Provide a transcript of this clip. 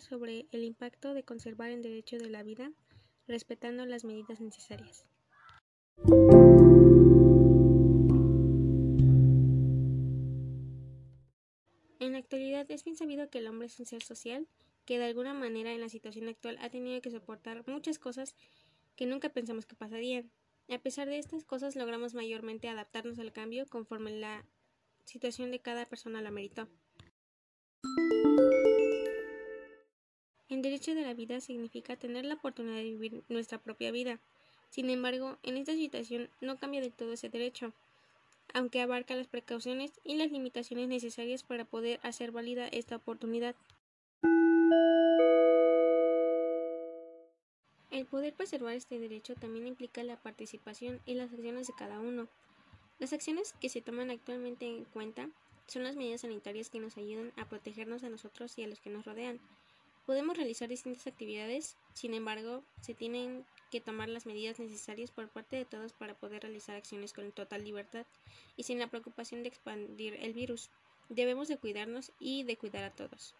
sobre el impacto de conservar el derecho de la vida respetando las medidas necesarias. En la actualidad es bien sabido que el hombre es un ser social que de alguna manera en la situación actual ha tenido que soportar muchas cosas que nunca pensamos que pasarían. A pesar de estas cosas logramos mayormente adaptarnos al cambio conforme la situación de cada persona la meritó. Derecho de la vida significa tener la oportunidad de vivir nuestra propia vida. Sin embargo, en esta situación no cambia del todo ese derecho, aunque abarca las precauciones y las limitaciones necesarias para poder hacer válida esta oportunidad. El poder preservar este derecho también implica la participación y las acciones de cada uno. Las acciones que se toman actualmente en cuenta son las medidas sanitarias que nos ayudan a protegernos a nosotros y a los que nos rodean. Podemos realizar distintas actividades, sin embargo, se tienen que tomar las medidas necesarias por parte de todos para poder realizar acciones con total libertad y sin la preocupación de expandir el virus. Debemos de cuidarnos y de cuidar a todos.